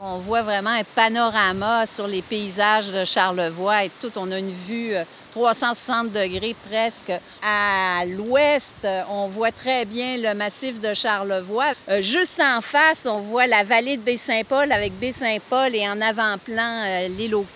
On voit vraiment un panorama sur les paysages de Charlevoix et tout. On a une vue 360 degrés presque. À l'ouest, on voit très bien le massif de Charlevoix. Euh, juste en face, on voit la vallée de Baie-Saint-Paul avec Baie-Saint-Paul et en avant-plan euh, l'île aux.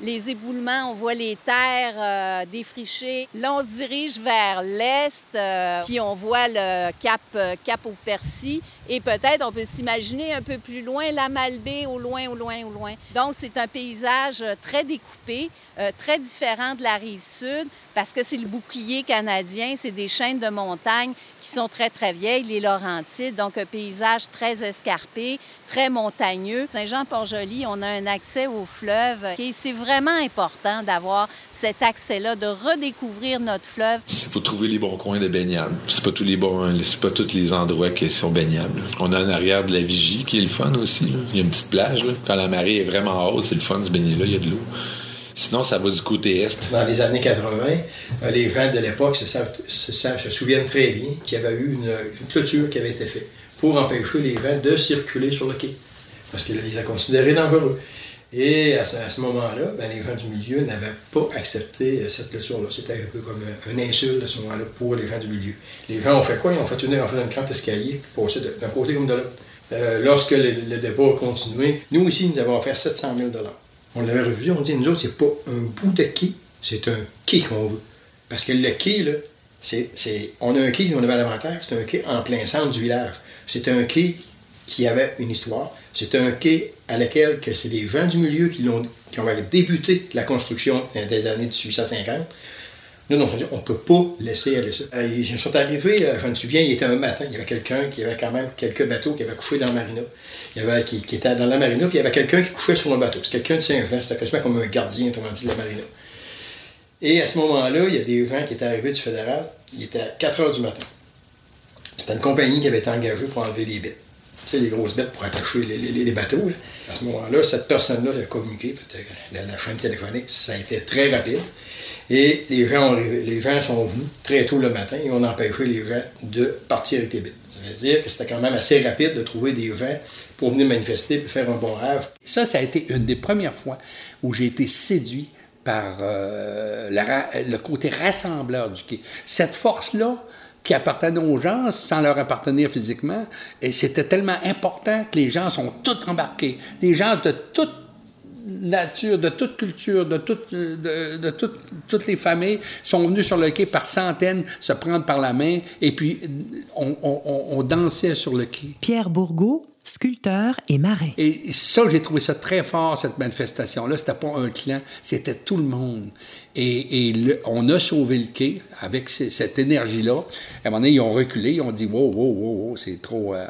Les éboulements, on voit les terres euh, défrichées. Là, on se dirige vers l'est, puis on voit le cap, cap au Percy. Et peut-être, on peut s'imaginer un peu plus loin la Malbaie, au loin, au loin, au loin. Donc, c'est un paysage très découpé, très différent de la rive sud parce que c'est le bouclier canadien. C'est des chaînes de montagnes qui sont très, très vieilles, les Laurentides. Donc, un paysage très escarpé, très montagneux. Saint-Jean-Port-Joli, on a un accès au fleuve. Et c'est vraiment important d'avoir cet accès-là, de redécouvrir notre fleuve. Il faut trouver les bons coins de baignade. C'est pas tous les bons, pas tous les endroits qui sont baignables. On a en arrière de la Vigie qui est le fun aussi. Il y a une petite plage. Quand la marée est vraiment haute, c'est le fun de se baigner là. Il y a de l'eau. Sinon, ça va du côté est. Dans les années 80, euh, les gens de l'époque se, souviennent très bien qu'il y avait eu une, clôture qui avait été faite pour empêcher les gens de circuler sur le quai. Parce qu'ils les a considérés dangereux. Et à ce, moment-là, ben, les gens du milieu n'avaient pas accepté euh, cette clôture-là. C'était un peu comme un, insulte à ce moment-là pour les gens du milieu. Les gens ont fait quoi? Ils ont fait une, ont fait une grande escalier pour passer d'un côté comme de l'autre. Euh, lorsque le, débat a continué, nous aussi, nous avons offert 700 000 on l'avait revu, on dit, nous autres, c'est pas un bout de quai, c'est un quai qu'on veut. Parce que le quai, là, c'est, on a un quai, on avait l'avantage, c'est un quai en plein centre du village. C'est un quai qui avait une histoire. C'est un quai à laquelle que c'est les gens du milieu qui, l'ont, qui ont débuté la construction des années 1850. Nous, on ne peut pas laisser aller ça. Euh, ils sont arrivés, euh, je me souviens, il était un matin, il y avait quelqu'un qui avait quand même quelques bateaux qui avaient couché dans le marina. Il y avait, qui, était dans la marina, puis il y avait quelqu'un qui couchait sur le bateau. C'est quelqu'un de Saint-Jean, c'était quasiment comme un gardien, autrement dit, de la marina. Et à ce moment-là, il y a des gens qui étaient arrivés du fédéral, il était à 4 heures du matin. C'était une compagnie qui avait été engagée pour enlever les bêtes. Tu sais, les grosses bêtes pour attacher les, bateaux. À ce moment-là, cette personne-là a communiqué, la, la chaîne téléphonique, ça a été très rapide. Et les gens, les gens sont venus très tôt le matin et on a empêché les gens de partir avec les bêtes. Ça veut dire que c'était quand même assez rapide de trouver des gens pour venir manifester et faire un bon rage. Ça, ça a été une des premières fois où j'ai été séduit par euh, le côté rassembleur du quai. Cette force-là, qui appartenait aux gens sans leur appartenir physiquement, et c'était tellement important que les gens sont tous embarqués. Des gens de toutes nature, de toute culture, de, de, toutes les familles sont venues sur le quai par centaines se prendre par la main et puis on, dansait sur le quai. Pierre Bourgault, sculpteur et marin. Et ça, j'ai trouvé ça très fort, cette manifestation-là. C'était pas un clan, c'était tout le monde. Et, on a sauvé le quai avec cette énergie-là. À un moment donné, ils ont reculé, ils ont dit wow, wow, wow, wow c'est trop. Euh,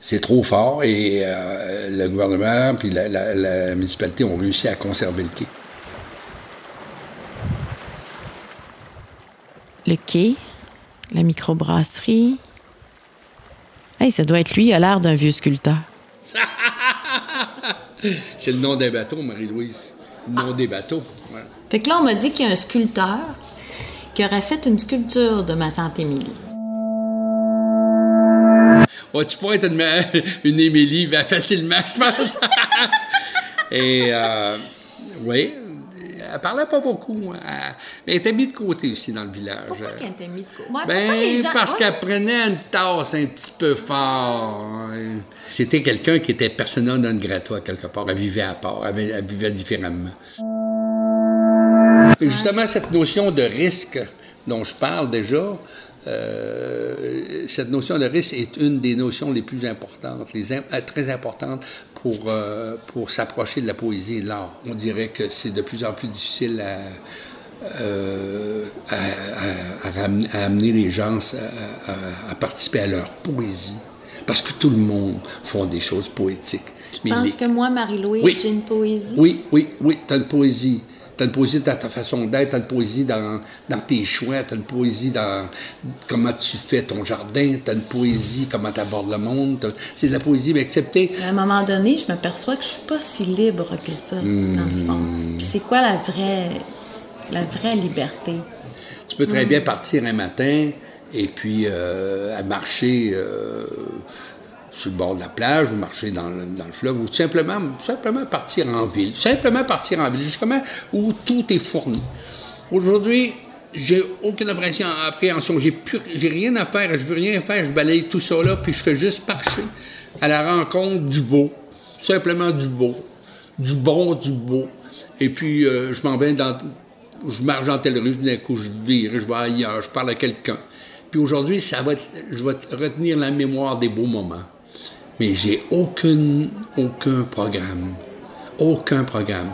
c'est trop fort et euh, le gouvernement puis la, municipalité ont réussi à conserver le quai. Le quai, la microbrasserie. Hey, ça doit être lui, il a l'air d'un vieux sculpteur. C'est le nom des bateaux, Marie-Louise. Le nom des bateaux. Fait que là, on m'a dit qu'il y a un sculpteur qui aurait fait une sculpture de ma tante Émilie tu pourrais être une, une Émilie facilement, je pense. Et, euh, oui, elle parlait pas beaucoup. Hein. mais elle était mise de côté aussi dans le village. Pourquoi qu'elle était mise de côté? ben, parce qu'elle prenait une tasse un petit peu fort. Hein. C'était quelqu'un qui était personnel non grata quelque part. Elle vivait à part, elle, elle vivait différemment. Et justement, cette notion de risque dont je parle déjà, euh, cette notion de risque est une des notions les plus importantes, les euh, très importantes pour, euh, pour s'approcher de la poésie et de l'art. On dirait que c'est de plus en plus difficile à, à, amener les gens à, participer à leur poésie, parce que tout le monde font des choses poétiques. Tu penses que moi, Marie-Louise, j'ai une poésie? Oui, oui, oui, tu as une poésie. Tu as une poésie dans ta façon d'être, tu as une poésie dans, dans tes choix, tu as une poésie dans comment tu fais ton jardin, tu as une poésie comment tu abordes le monde. C'est de la poésie, mais accepter. À un moment donné, je m'aperçois que je suis pas si libre que ça, dans le fond. Hmm. Puis c'est quoi la vraie, la vraie liberté? Tu peux très hmm. bien partir un matin et puis euh, à marcher. Euh, sur le bord de la plage ou marcher dans le, dans le fleuve ou simplement, simplement partir en ville. Simplement partir en ville, justement où tout est fourni. Aujourd'hui, j'ai aucune appréhension. J'ai, plus, j'ai rien à faire, je veux rien faire, je balaye tout ça là, puis je fais juste marcher à la rencontre du beau. Simplement du beau. Du bon, du beau. Et puis, euh, je m'en vais dans. Je marche dans telle rue, d'un coup, je vire, je vais ailleurs, je parle à quelqu'un. Puis aujourd'hui, ça va je vais retenir la mémoire des beaux moments. Mais j'ai aucun, aucun programme. Aucun programme.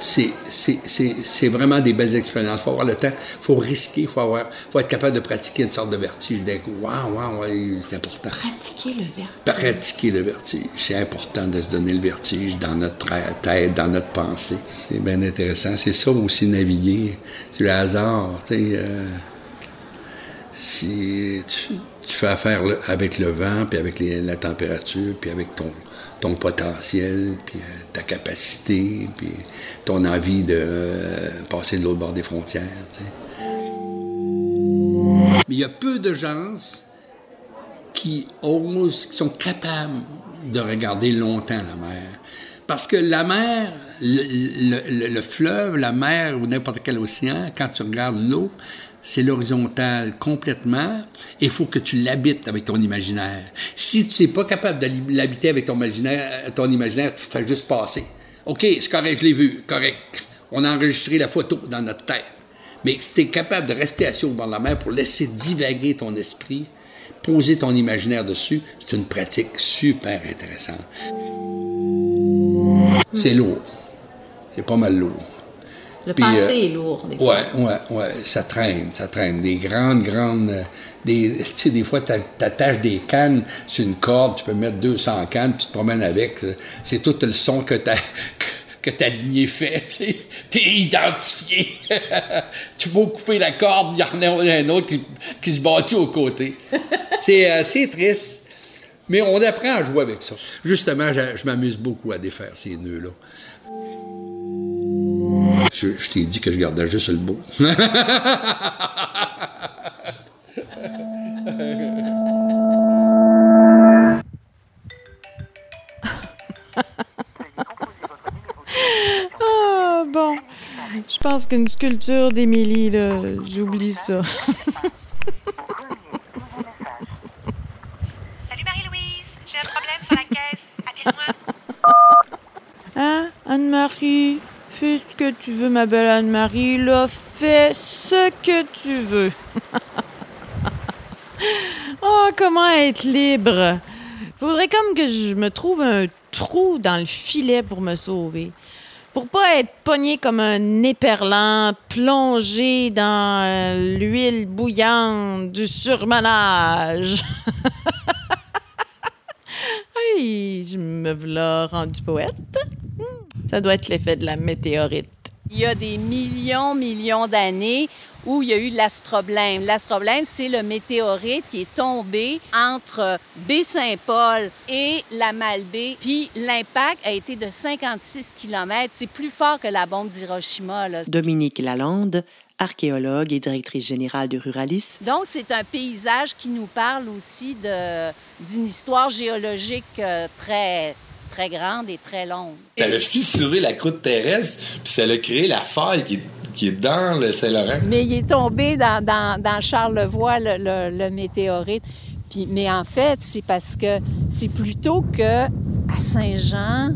C'est, vraiment des belles expériences. Il faut avoir le temps, il faut risquer, il faut, avoir, faut être capable de pratiquer une sorte de vertige d'un coup. Waouh, waouh, ouais, c'est important. Pratiquer le vertige. Pratiquer le vertige. C'est important de se donner le vertige dans notre tête, dans notre pensée. C'est bien intéressant. C'est ça aussi, naviguer. C'est le hasard. tu sais, euh, si tu, tu fais affaire avec le vent, puis avec la température, puis avec ton, potentiel, puis euh, ta capacité, puis ton envie de euh, passer de l'autre bord des frontières. il y a peu de gens qui osent, qui sont capables de regarder longtemps la mer. Parce que la mer, le fleuve, la mer ou n'importe quel océan, quand tu regardes l'eau, c'est l'horizontale complètement. Il faut que tu l'habites avec ton imaginaire. Si tu n'es pas capable de l'habiter avec ton imaginaire, ton imaginaire, tu fais juste passer. OK, c'est correct, je l'ai vu, correct. On a enregistré la photo dans notre tête. Mais si tu es capable de rester assis au bord de la mer pour laisser divaguer ton esprit, poser ton imaginaire dessus, c'est une pratique super intéressante. C'est lourd. C'est pas mal lourd. Le Puis, passé euh, est lourd, des fois. Ouais, ouais, ouais, ça traîne, ça traîne. Des grandes, grandes. euh, Des, tu sais, des fois, tu attaches des cannes sur une corde, tu peux mettre 200 cannes, puis tu te promènes avec. C'est tout le son que ta, que, ta lignée fait, tu sais. T'es identifié. tu peux couper la corde, il y en a un autre qui, qui se bâtit aux côtés. C'est euh, c'est triste. Mais on apprend à jouer avec ça. Justement, je, je m'amuse beaucoup à défaire ces nœuds-là. Je, je t'ai dit que je gardais juste le beau. Ah, bon. Je pense qu'une sculpture d'Émilie, là, j'oublie ça. Salut Marie-Louise, j'ai un problème sur la caisse. Appelle-moi. Hein, Anne-Marie? Fais ce que tu veux, ma belle Anne-Marie. Là, fais ce que tu veux. oh, comment être libre? Faudrait comme que je me trouve un trou dans le filet pour me sauver. Pour pas être pogné comme un éperlant plongé dans euh, l'huile bouillante du surmenage. Hey, je me voilà rendu poète. Ça doit être l'effet de la météorite. Il y a des millions, millions d'années où il y a eu l'astroblème. L'astroblème, c'est le météorite qui est tombé entre Baie-Saint-Paul et la Malbaie. Puis l'impact a été de 56 km. C'est plus fort que la bombe d'Hiroshima. là. Dominique Lalande, archéologue et directrice générale de Ruralis, Donc, c'est un paysage qui nous parle aussi d'une histoire géologique euh, très, très grande et très longue. Ça a fissuré la croûte terrestre, puis ça a créé la faille qui est, qui est dans le Saint-Laurent. Mais il est tombé dans, dans, dans Charlevoix, le, le- le météorite. Puis, mais en fait, c'est parce que c'est plutôt que à Saint-Jean,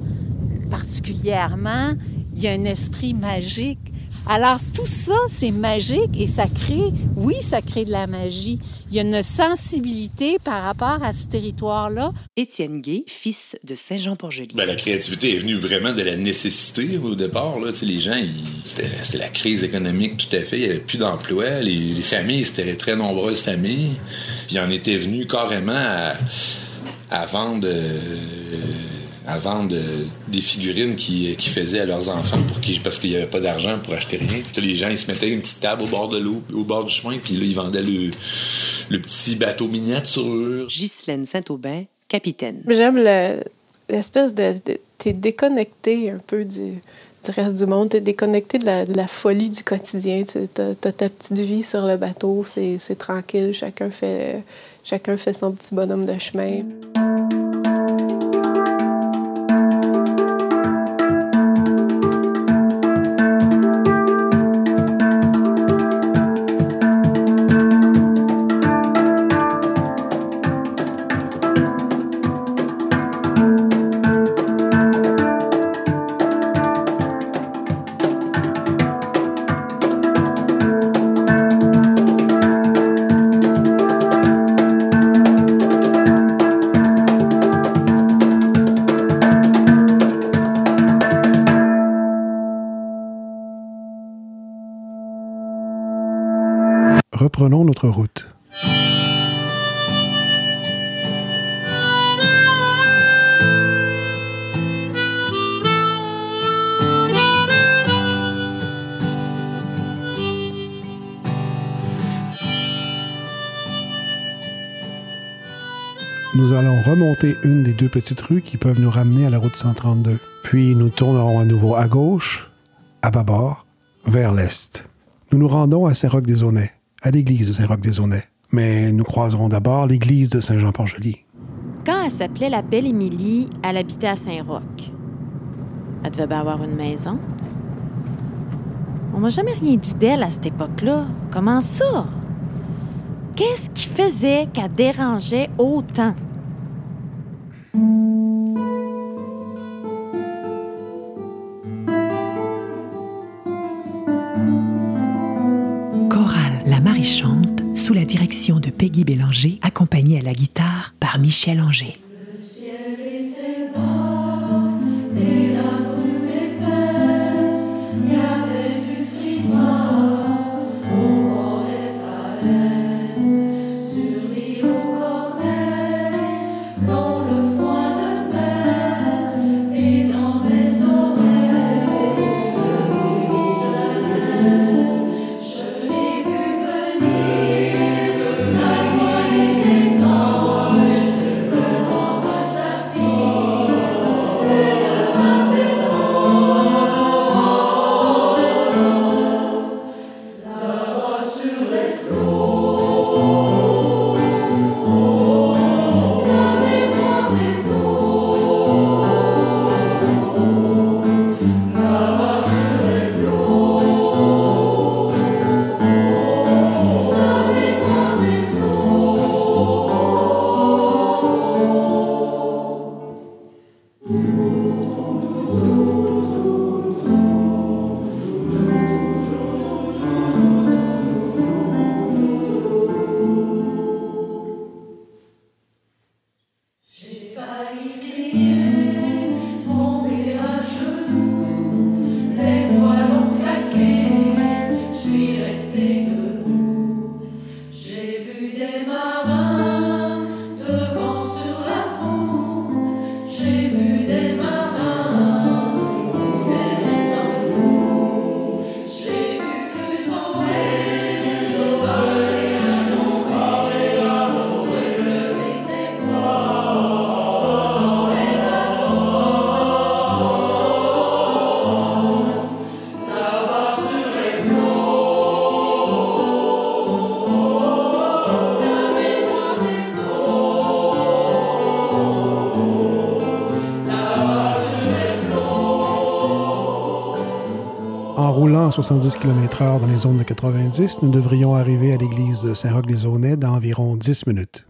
particulièrement, il y a un esprit magique. Alors tout ça, c'est magique et ça crée, oui, ça crée de la magie. Il y a une sensibilité par rapport à ce territoire-là. Étienne Gay, fils de Saint-Jean-Port-Joli. Ben, la créativité est venue vraiment de la nécessité au départ. Là. Tu sais, Les gens, ils- c'était la crise économique tout à fait. Il n'y avait plus d'emploi. Les, les familles, c'était très nombreuses familles. Puis, ils en étaient venus carrément à, à vendre, euh, à vendre euh, des figurines qu'ils qui faisaient à leurs enfants pour qu'ils- parce qu'il n'y avait pas d'argent pour acheter rien. Puis, les gens, ils se mettaient une petite table au bord de l'eau, au bord du chemin, puis là, ils vendaient le, le petit bateau miniature. Ghislaine Saint-Aubin, capitaine. J'aime le- l'espèce de. de t'es déconnecté un peu du, du reste du monde. T'es déconnecté de la, de la folie du quotidien. Tu as, ta petite vie sur le bateau, c'est c'est tranquille. Chacun fait, chacun fait son petit bonhomme de chemin. Reprenons notre route. Nous allons remonter une des deux petites rues qui peuvent nous ramener à la route 132. Puis nous tournerons à nouveau à gauche, à bâbord, vers l'est. Nous nous rendons à Saint-Roch-des-Aunais, à l'église de Saint-Roch-des-Aunais. Mais nous croiserons d'abord l'église de Saint-Jean-Port-Joli. Quand elle s'appelait la Belle Émilie, elle habitait à Saint-Roch. Elle devait bien avoir une maison. On m'a jamais rien dit d'elle à cette époque-là. Comment ça? Qu'est-ce qui faisait qu'elle dérangeait autant? La guitare par Michel Anger. En roulant à 70 km/h dans les zones de 90, nous devrions arriver à l'église de Saint-Roch-des-Aunais dans environ 10 minutes.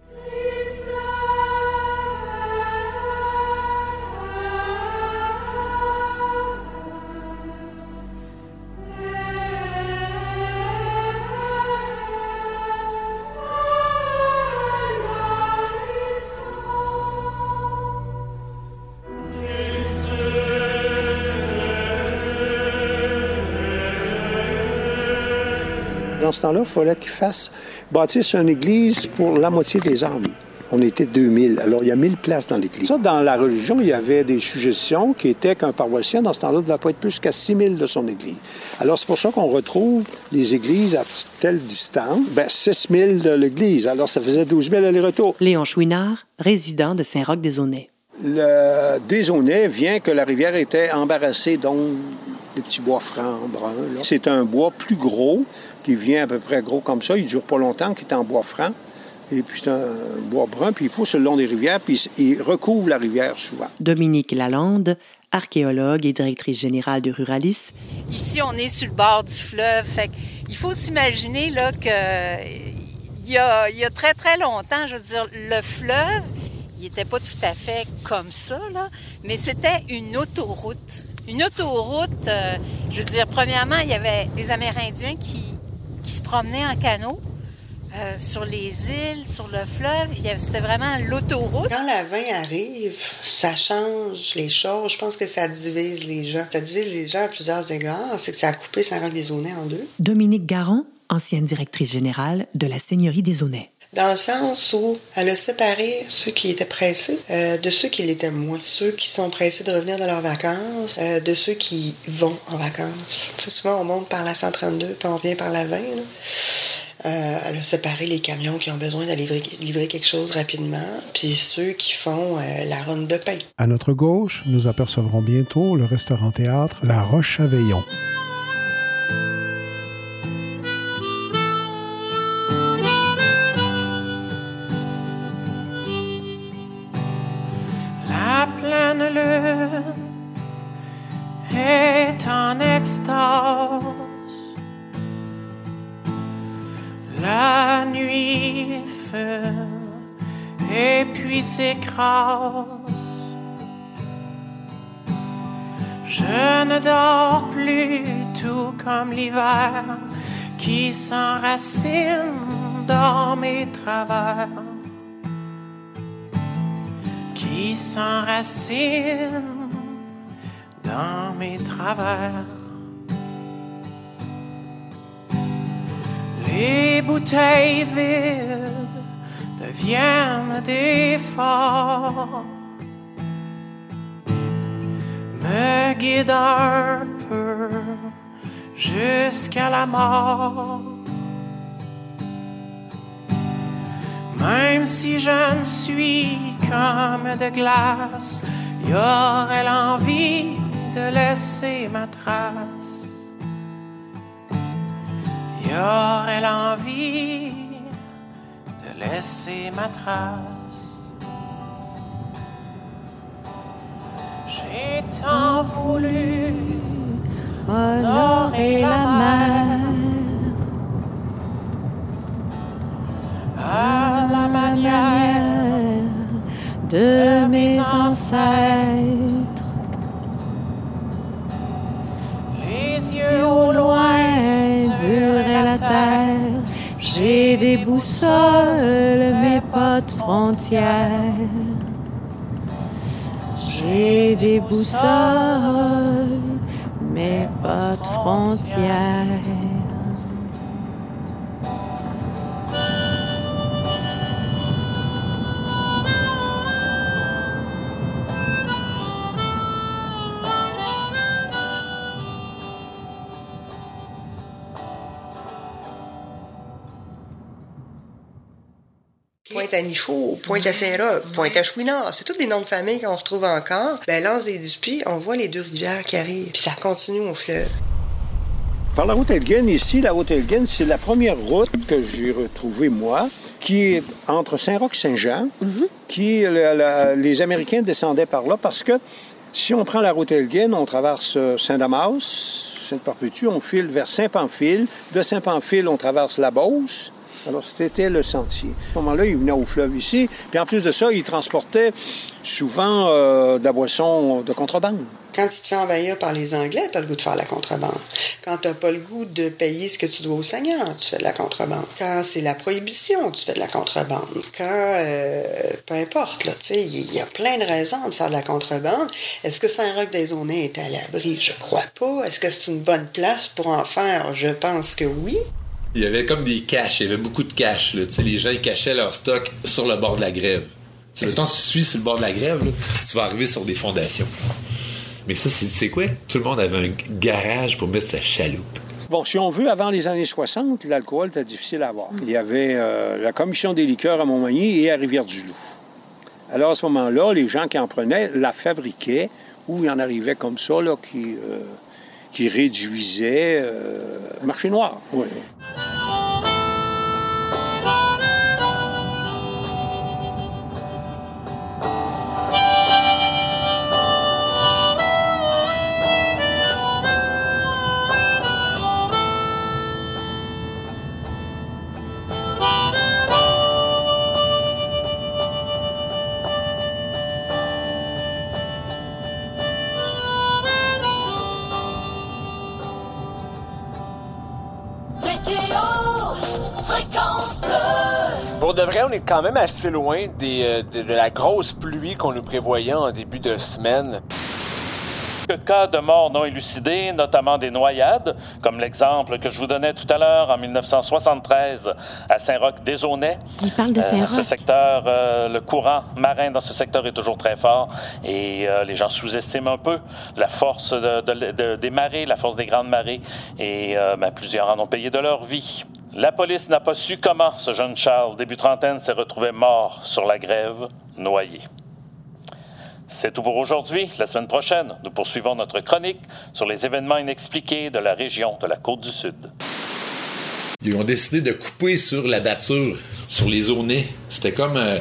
Dans ce temps-là, il fallait qu'ils fassent, bâtissent une église pour la moitié des âmes. On était 2000. Alors, il y a 1000 places dans l'église. Ça, dans la religion, il y avait des suggestions qui étaient qu'un paroissien, dans ce temps-là, ne devait pas être plus qu'à 6000 de son église. Alors, c'est pour ça qu'on retrouve les églises à telle distance. Ben, 6000 de l'église. Alors, ça faisait 12 000 aller-retour. Léon Chouinard, résident de Saint-Roch-des-Aunais. Le désaunay vient que la rivière était embarrassée, donc des petits bois francs, bruns. là. C'est un bois plus gros, qui vient à peu près gros comme ça. Il ne dure pas longtemps, qui est en bois franc. Et puis c'est un bois brun, puis il pousse le long des rivières, puis il recouvre la rivière souvent. Dominique Lalande, archéologue et directrice générale de Ruralis, Ici, on est sur le bord du fleuve. Fait que il faut s'imaginer là, que il y, a, il y a très, très longtemps, je veux dire, le fleuve, il n'était pas tout à fait comme ça, là, mais c'était une autoroute. Une autoroute, euh, je veux dire, premièrement, il y avait des Amérindiens qui, qui se promenaient en canot. euh, sur les îles, sur le fleuve, c'était vraiment l'autoroute. Quand la vin arrive, ça change les choses. Je pense que ça divise les gens. Ça divise les gens à plusieurs égards. C'est que ça a coupé Saint-Roch-des-Aunais en deux. Dominique Garon, ancienne directrice générale de la Seigneurie des Aunais. Dans le sens où elle a séparé ceux qui étaient pressés euh, de ceux qui l'étaient moins. Ceux qui sont pressés de revenir de leurs vacances, euh, de ceux qui vont en vacances. Souvent, on monte par la 132 puis on revient par la 20. là. Euh, elle a séparé les camions qui ont besoin d'aller livrer, quelque chose rapidement, puis ceux qui font la ronde de pain. À notre gauche, nous apercevrons bientôt le restaurant-théâtre La Roche Je ne dors plus tout comme l'hiver qui s'enracine dans mes travers qui s'enracine dans mes travers. Les bouteilles vides deviennent des forts, me guident un peu jusqu'à la mort. Même si je ne suis comme de glace, y aurait l'envie de laisser ma trace. Y aurait l'envie de laisser ma trace. J'ai tant voulu honorer la mer. à la manière de mes ancêtres. Boussoles, mais pas de frontières. J'ai des boussoles, pas de frontières. Pointe à Michaud, Pointe à Saint-Roch, Pointe à Chouinard, c'est tous des noms de famille qu'on retrouve encore. Ben, Lance des Dupuis, on voit les deux rivières qui arrivent, puis ça continue au fleuve. Par la route Elgin, ici, la route Elgin, c'est la première route que j'ai retrouvée, moi, qui est entre Saint-Roch et Saint-Jean, qui, la- la- les Américains descendaient par là parce que si on prend la route Elgin, on traverse euh, Saint-Damas, Sainte-Perpétue, on file vers Saint-Pamphile. De Saint-Pamphile, on traverse la Beauce. Alors, c'était le sentier. À ce moment-là, ils venaient au fleuve ici. Puis en plus de ça, ils transportaient souvent euh, de la boisson de contrebande. Quand tu te fais envahir par les Anglais, tu as le goût de faire la contrebande. Quand tu pas le goût de payer ce que tu dois au Seigneur, tu fais de la contrebande. Quand c'est la prohibition, tu fais de la contrebande. Quand, euh, peu importe, il y, a plein de raisons de faire de la contrebande. Est-ce que Saint-Roch-des-Aunais est à l'abri? Je crois pas. Est-ce que c'est une bonne place pour en faire? Je pense que oui. Il y avait comme des caches, il y avait beaucoup de caches. Les gens ils cachaient leur stock sur le bord de la grève. Tu sais, mettons, si tu suis sur le bord de la grève, tu vas arriver sur des fondations. Mais ça, c'est c'est quoi? Tout le monde avait un garage pour mettre sa chaloupe. Bon, si on veut, avant les années 60, l'alcool était difficile à avoir. Il y avait euh, la commission des liqueurs à Montmagny et à Rivière-du-Loup. Alors, à ce moment-là, les gens qui en prenaient la fabriquaient ou il en arrivait comme ça, là, qui, euh, qui réduisaient euh, marché noir. Vrai, on est quand même assez loin des, euh, de, de la grosse pluie qu'on nous prévoyait en début de semaine. Quelques cas de morts non élucidés, notamment des noyades, comme l'exemple que je vous donnais tout à l'heure en 1973 à Saint-Roch-des-Aunais. Il parle de Euh, Saint-Roch? ce secteur, euh, le courant marin dans ce secteur est toujours très fort et euh, les gens sous-estiment un peu la force de- de- de- des marées, la force des grandes marées et euh, ben, plusieurs en ont payé de leur vie. La police n'a pas su comment ce jeune Charles, début trentaine, s'est retrouvé mort sur la grève, noyé. C'est tout pour aujourd'hui. La semaine prochaine, nous poursuivons notre chronique sur les événements inexpliqués de la région de la Côte du Sud. Ils ont décidé de couper sur la batture, sur les Aunais. C'était comme euh,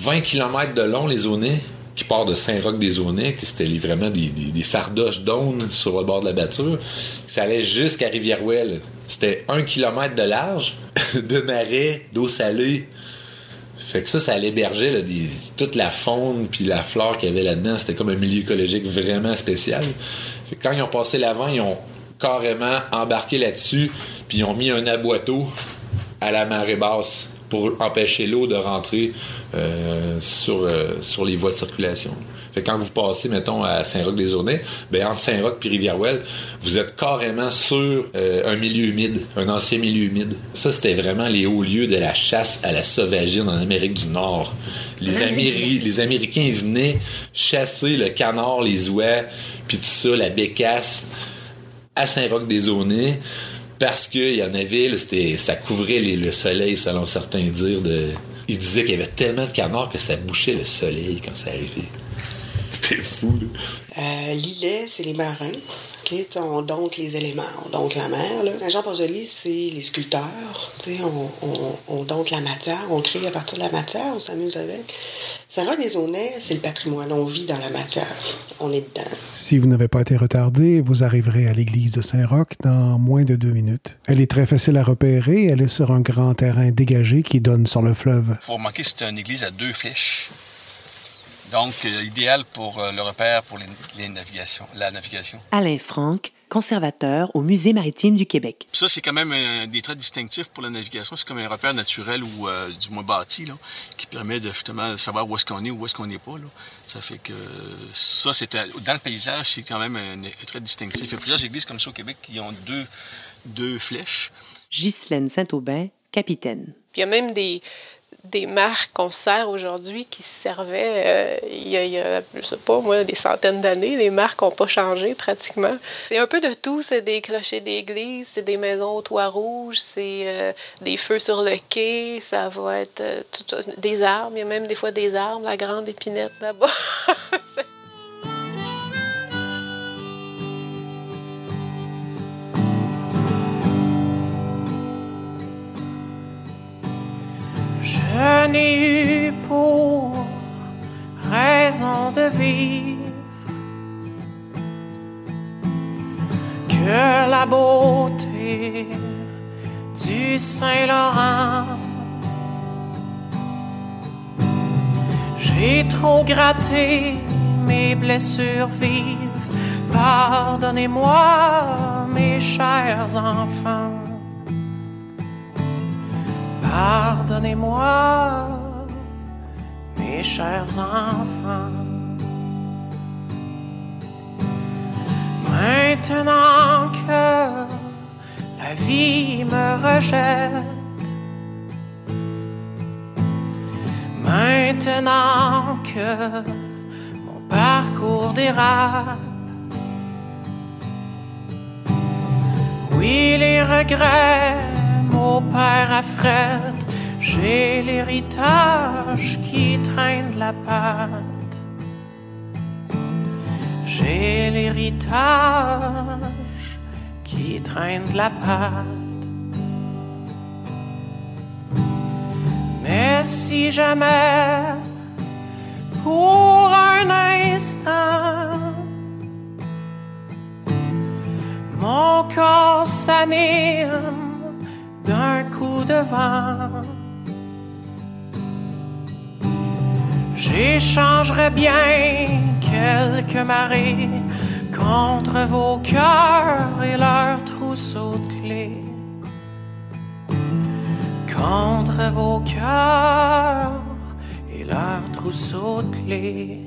20 km de long, les Aunais, qui part de Saint-Roch-des-Aunais, que c'était vraiment des, des, des fardoches d'aunes sur le bord de la batture. Ça allait jusqu'à Rivière-Ouelle. C'était un kilomètre de large, de marais, d'eau salée. Fait que ça, ça l'hébergeait là, des- toute la faune puis la flore qu'il y avait là-dedans. C'était comme un milieu écologique vraiment spécial. Fait que quand ils ont passé l'avant, ils ont carrément embarqué là-dessus puis ils ont mis un aboiteau à la marée basse pour empêcher l'eau de rentrer euh, sur, euh, sur les voies de circulation. Fait que quand vous passez, mettons, à Saint-Roch-des-Aunais, ben, entre Saint-Roch et Rivière-Ouelle, vous êtes carrément sur euh, un milieu humide, un ancien milieu humide. Ça, c'était vraiment les hauts lieux de la chasse à la sauvagine en Amérique du Nord. Les, Améri- les Américains venaient chasser le canard, les oies, puis tout ça, la bécasse, à Saint-Roch-des-Aunais, parce qu'il y en avait, là, c'était, ça couvrait le soleil, selon certains dires. De... Ils disaient qu'il y avait tellement de canards que ça bouchait le soleil quand ça arrivait. C'était fou, là. Euh, L'îlet, c'est les marins. On dompte les éléments, on dompte la mer. là. Saint-Jean-Port-Joli, c'est les sculpteurs. On, on, on dompte la matière, on crée à partir de la matière, on s'amuse avec. Saint-Roch-des-Aunais, c'est le patrimoine. On vit dans la matière. On est dedans. Si vous n'avez pas été retardé, vous arriverez à l'église de Saint-Roch dans moins de deux minutes. Elle est très facile à repérer. Elle est sur un grand terrain dégagé qui donne sur le fleuve. Il faut remarquer que c'est une église à deux flèches. Donc, euh, idéal pour euh, le repère pour les, les navigations, la navigation. Alain Franck, conservateur au Musée maritime du Québec. Ça, c'est quand même un des traits distinctifs pour la navigation. C'est comme un repère naturel ou euh, du moins bâti, là, qui permet de justement savoir où est-ce qu'on est ou où est-ce qu'on n'est pas. Là. Ça fait que ça, c'est un- dans le paysage, c'est quand même un, un trait distinctif. Il y a plusieurs églises comme ça au Québec qui ont deux, deux flèches. Ghislaine Saint-Aubin, capitaine. Puis il y a même des, des marques qu'on sert aujourd'hui qui servaient euh, il, y a, il y je sais pas moi, des centaines d'années. Les marques n'ont pas changé pratiquement. C'est un peu de tout. C'est des clochers d'église, c'est des maisons au toit rouge, c'est euh, des feux sur le quai, ça va être euh, des arbres. Il y a même des fois des arbres, la grande épinette là-bas. que la beauté du Saint-Laurent. J'ai trop gratté mes blessures vives. Pardonnez-moi, mes chers enfants. Pardonnez-moi, mes chers enfants. Maintenant que la vie me rejette, maintenant que mon parcours dérape, oui, les regrets m'opèrent à Fred. J'ai l'héritage qui traîne la patte. J'ai l'héritage qui traîne de la patte. Mais si jamais, pour un instant, mon corps s'anime d'un coup de vent. J'échangerai bien quelques marées contre vos cœurs et leurs trousseaux de clés. Contre vos cœurs et leurs trousseaux de clés.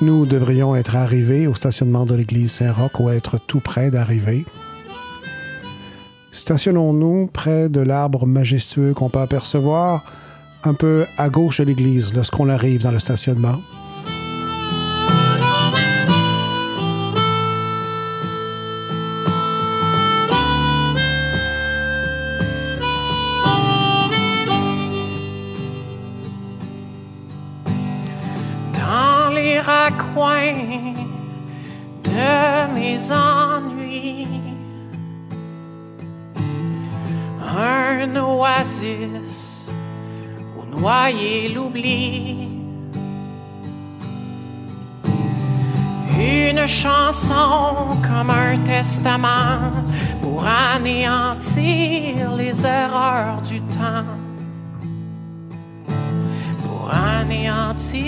Nous devrions être arrivés au stationnement de l'église Saint-Roch ou être tout près d'arriver. Stationnons-nous près de l'arbre majestueux qu'on peut apercevoir un peu à gauche de l'église lorsqu'on arrive dans le stationnement. dans les raccoins de mes ennuis. Un oasis où noyer l'oubli. Une chanson comme un testament pour anéantir les erreurs du temps pour anéantir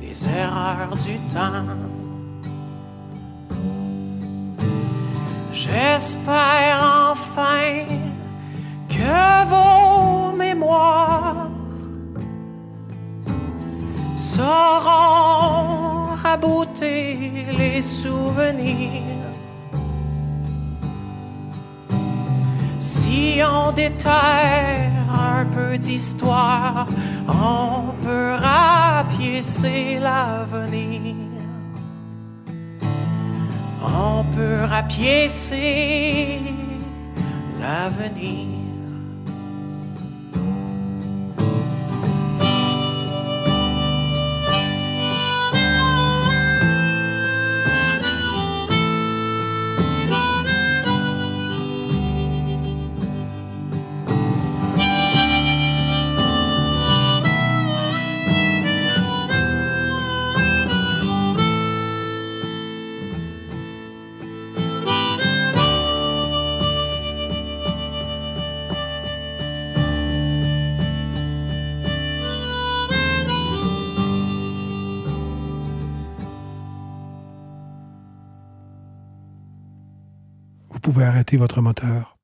les erreurs du temps. J'espère enfin que vos mémoires sauront rabouter les souvenirs. Si on déterre un peu d'histoire, on peut rapiécer l'avenir. On peut rapiécer l'avenir. Pouvez arrêter votre moteur.